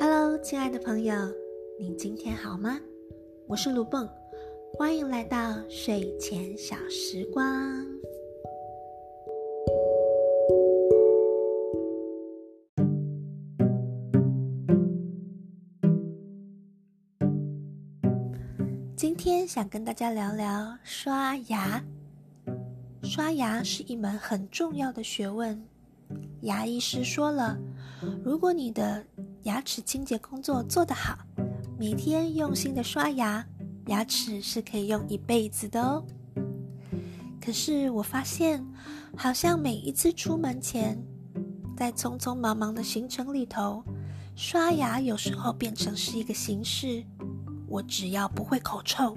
Hello，亲爱的朋友，你今天好吗？我是卢蹦，欢迎来到睡前小时光。今天想跟大家聊聊刷牙。刷牙是一门很重要的学问。牙医师说了，如果你的牙齿清洁工作做得好，每天用心的刷牙，牙齿是可以用一辈子的哦。可是我发现，好像每一次出门前，在匆匆忙忙的行程里头，刷牙有时候变成是一个形式。我只要不会口臭，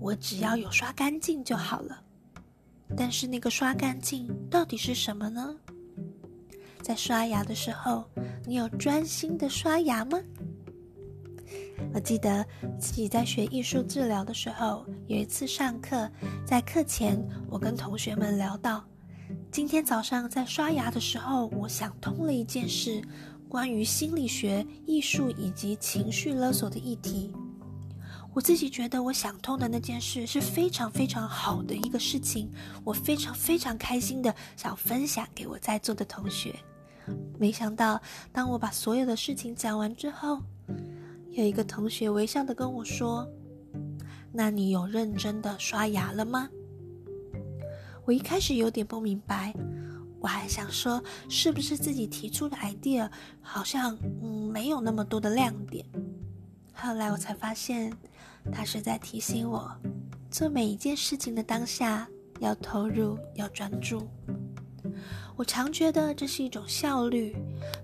我只要有刷干净就好了。但是那个刷干净到底是什么呢？在刷牙的时候，你有专心的刷牙吗？我记得自己在学艺术治疗的时候，有一次上课，在课前我跟同学们聊到，今天早上在刷牙的时候，我想通了一件事，关于心理学、艺术以及情绪勒索的议题。我自己觉得我想通的那件事是非常非常好的一个事情，我非常非常开心的想分享给我在座的同学。没想到，当我把所有的事情讲完之后，有一个同学微笑的跟我说：“那你有认真的刷牙了吗？”我一开始有点不明白，我还想说是不是自己提出的 idea 好像嗯没有那么多的亮点。后来我才发现。他是在提醒我，做每一件事情的当下要投入，要专注。我常觉得这是一种效率。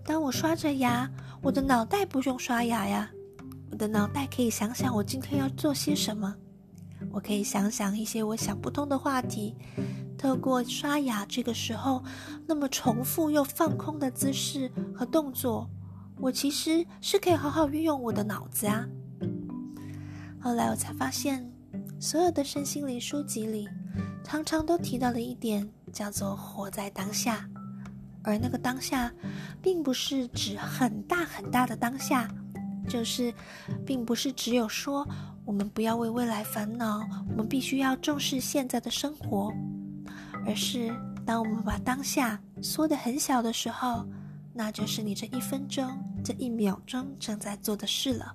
当我刷着牙，我的脑袋不用刷牙呀，我的脑袋可以想想我今天要做些什么。我可以想想一些我想不通的话题。透过刷牙这个时候那么重复又放空的姿势和动作，我其实是可以好好运用我的脑子啊。后来我才发现，所有的身心灵书籍里，常常都提到了一点叫做“活在当下”，而那个当下，并不是指很大很大的当下，就是，并不是只有说我们不要为未来烦恼，我们必须要重视现在的生活，而是当我们把当下缩得很小的时候，那就是你这一分钟、这一秒钟正在做的事了。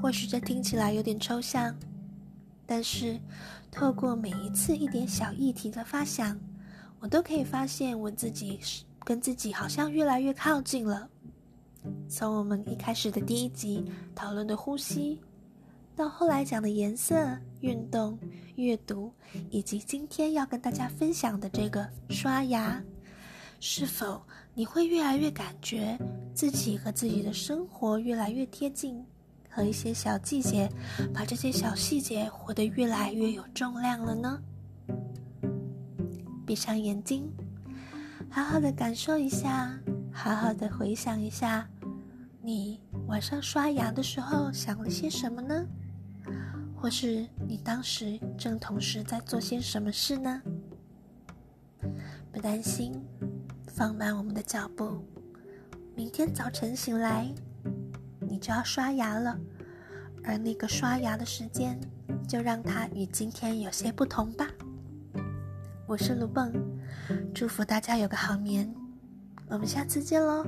或许这听起来有点抽象，但是透过每一次一点小议题的发想，我都可以发现我自己是跟自己好像越来越靠近了。从我们一开始的第一集讨论的呼吸，到后来讲的颜色、运动、阅读，以及今天要跟大家分享的这个刷牙，是否你会越来越感觉自己和自己的生活越来越贴近？和一些小细节，把这些小细节活得越来越有重量了呢。闭上眼睛，好好的感受一下，好好的回想一下，你晚上刷牙的时候想了些什么呢？或是你当时正同时在做些什么事呢？不担心，放慢我们的脚步，明天早晨醒来。你就要刷牙了，而那个刷牙的时间，就让它与今天有些不同吧。我是卢蹦，祝福大家有个好眠，我们下次见喽。